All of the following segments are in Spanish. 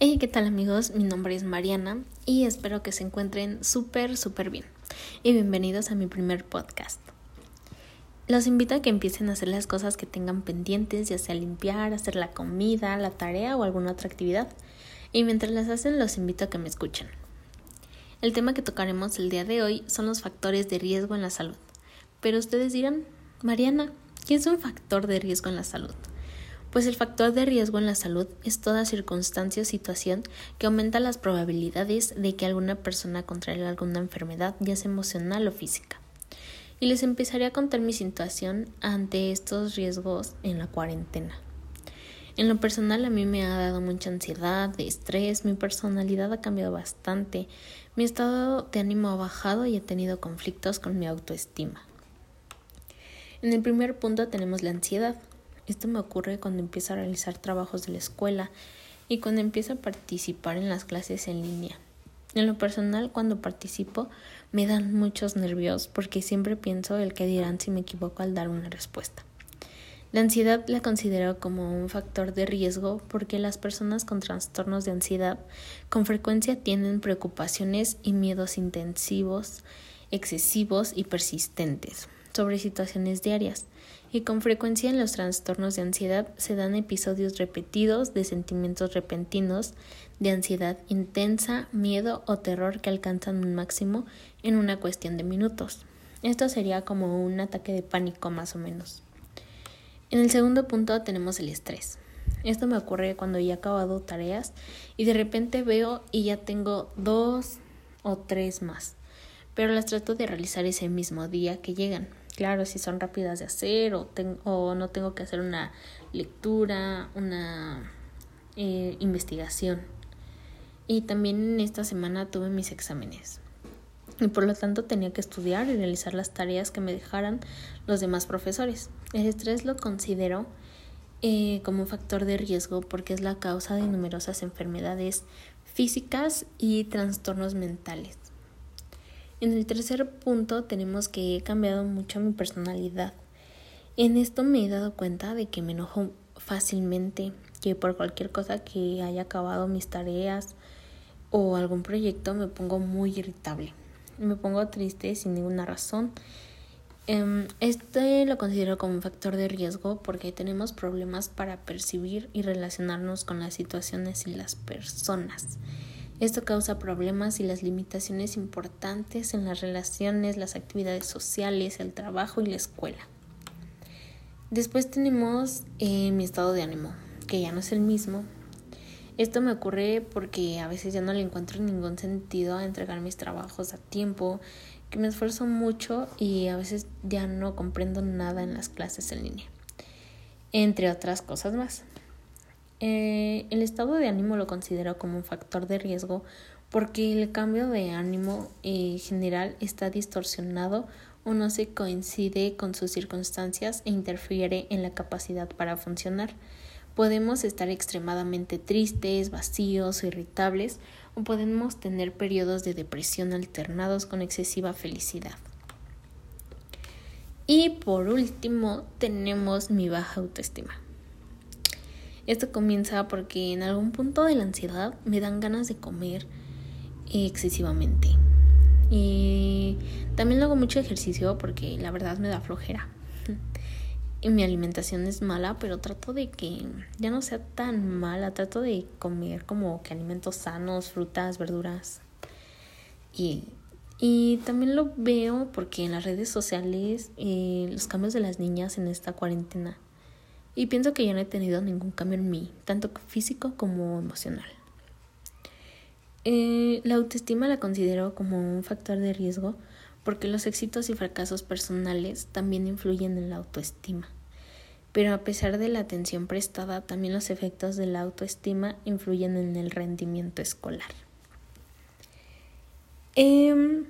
Hey, ¿qué tal amigos? Mi nombre es Mariana y espero que se encuentren súper, súper bien. Y bienvenidos a mi primer podcast. Los invito a que empiecen a hacer las cosas que tengan pendientes, ya sea limpiar, hacer la comida, la tarea o alguna otra actividad. Y mientras las hacen, los invito a que me escuchen. El tema que tocaremos el día de hoy son los factores de riesgo en la salud. Pero ustedes dirán, Mariana, ¿qué es un factor de riesgo en la salud? Pues el factor de riesgo en la salud es toda circunstancia o situación que aumenta las probabilidades de que alguna persona contraiga alguna enfermedad, ya sea emocional o física. Y les empezaré a contar mi situación ante estos riesgos en la cuarentena. En lo personal a mí me ha dado mucha ansiedad, estrés, mi personalidad ha cambiado bastante, mi estado de ánimo ha bajado y he tenido conflictos con mi autoestima. En el primer punto tenemos la ansiedad. Esto me ocurre cuando empiezo a realizar trabajos de la escuela y cuando empiezo a participar en las clases en línea. En lo personal, cuando participo, me dan muchos nervios porque siempre pienso el que dirán si me equivoco al dar una respuesta. La ansiedad la considero como un factor de riesgo porque las personas con trastornos de ansiedad con frecuencia tienen preocupaciones y miedos intensivos, excesivos y persistentes sobre situaciones diarias y con frecuencia en los trastornos de ansiedad se dan episodios repetidos de sentimientos repentinos de ansiedad intensa, miedo o terror que alcanzan un máximo en una cuestión de minutos. Esto sería como un ataque de pánico más o menos. En el segundo punto tenemos el estrés. Esto me ocurre cuando ya he acabado tareas y de repente veo y ya tengo dos o tres más, pero las trato de realizar ese mismo día que llegan claro, si son rápidas de hacer o, o no tengo que hacer una lectura, una eh, investigación. Y también en esta semana tuve mis exámenes. Y por lo tanto tenía que estudiar y realizar las tareas que me dejaran los demás profesores. El estrés lo considero eh, como un factor de riesgo porque es la causa de numerosas enfermedades físicas y trastornos mentales. En el tercer punto tenemos que he cambiado mucho mi personalidad. En esto me he dado cuenta de que me enojo fácilmente, que por cualquier cosa que haya acabado mis tareas o algún proyecto me pongo muy irritable. Me pongo triste sin ninguna razón. Em, este lo considero como un factor de riesgo porque tenemos problemas para percibir y relacionarnos con las situaciones y las personas. Esto causa problemas y las limitaciones importantes en las relaciones, las actividades sociales, el trabajo y la escuela. Después tenemos eh, mi estado de ánimo, que ya no es el mismo. Esto me ocurre porque a veces ya no le encuentro ningún sentido a entregar mis trabajos a tiempo, que me esfuerzo mucho y a veces ya no comprendo nada en las clases en línea, entre otras cosas más. Eh, el estado de ánimo lo considero como un factor de riesgo porque el cambio de ánimo eh, general está distorsionado o no se coincide con sus circunstancias e interfiere en la capacidad para funcionar. Podemos estar extremadamente tristes, vacíos o irritables o podemos tener periodos de depresión alternados con excesiva felicidad. Y por último tenemos mi baja autoestima. Esto comienza porque en algún punto de la ansiedad me dan ganas de comer excesivamente. Y también hago mucho ejercicio porque la verdad me da flojera. Y mi alimentación es mala, pero trato de que ya no sea tan mala. Trato de comer como que alimentos sanos, frutas, verduras. Y, también lo veo porque en las redes sociales eh, los cambios de las niñas en esta cuarentena y pienso que ya no he tenido ningún cambio en mí, tanto físico como emocional. Eh, la autoestima la considero como un factor de riesgo porque los éxitos y fracasos personales también influyen en la autoestima. Pero a pesar de la atención prestada, también los efectos de la autoestima influyen en el rendimiento escolar. Em,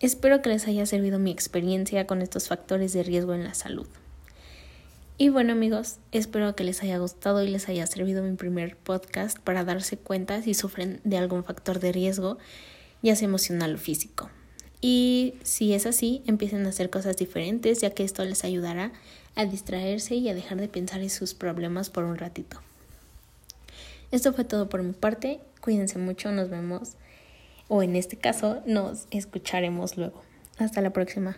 espero que les haya servido mi experiencia con estos factores de riesgo en la salud. Y bueno amigos, espero que les haya gustado y les haya servido mi primer podcast para darse cuenta si sufren de algún factor de riesgo, ya sea emocional o físico. Y si es así, empiecen a hacer cosas diferentes, ya que esto les ayudará a distraerse y a dejar de pensar en sus problemas por un ratito. Esto fue todo por mi parte Cuídense mucho, nos vemos o en este caso nos escucharemos luego. Hasta la próxima.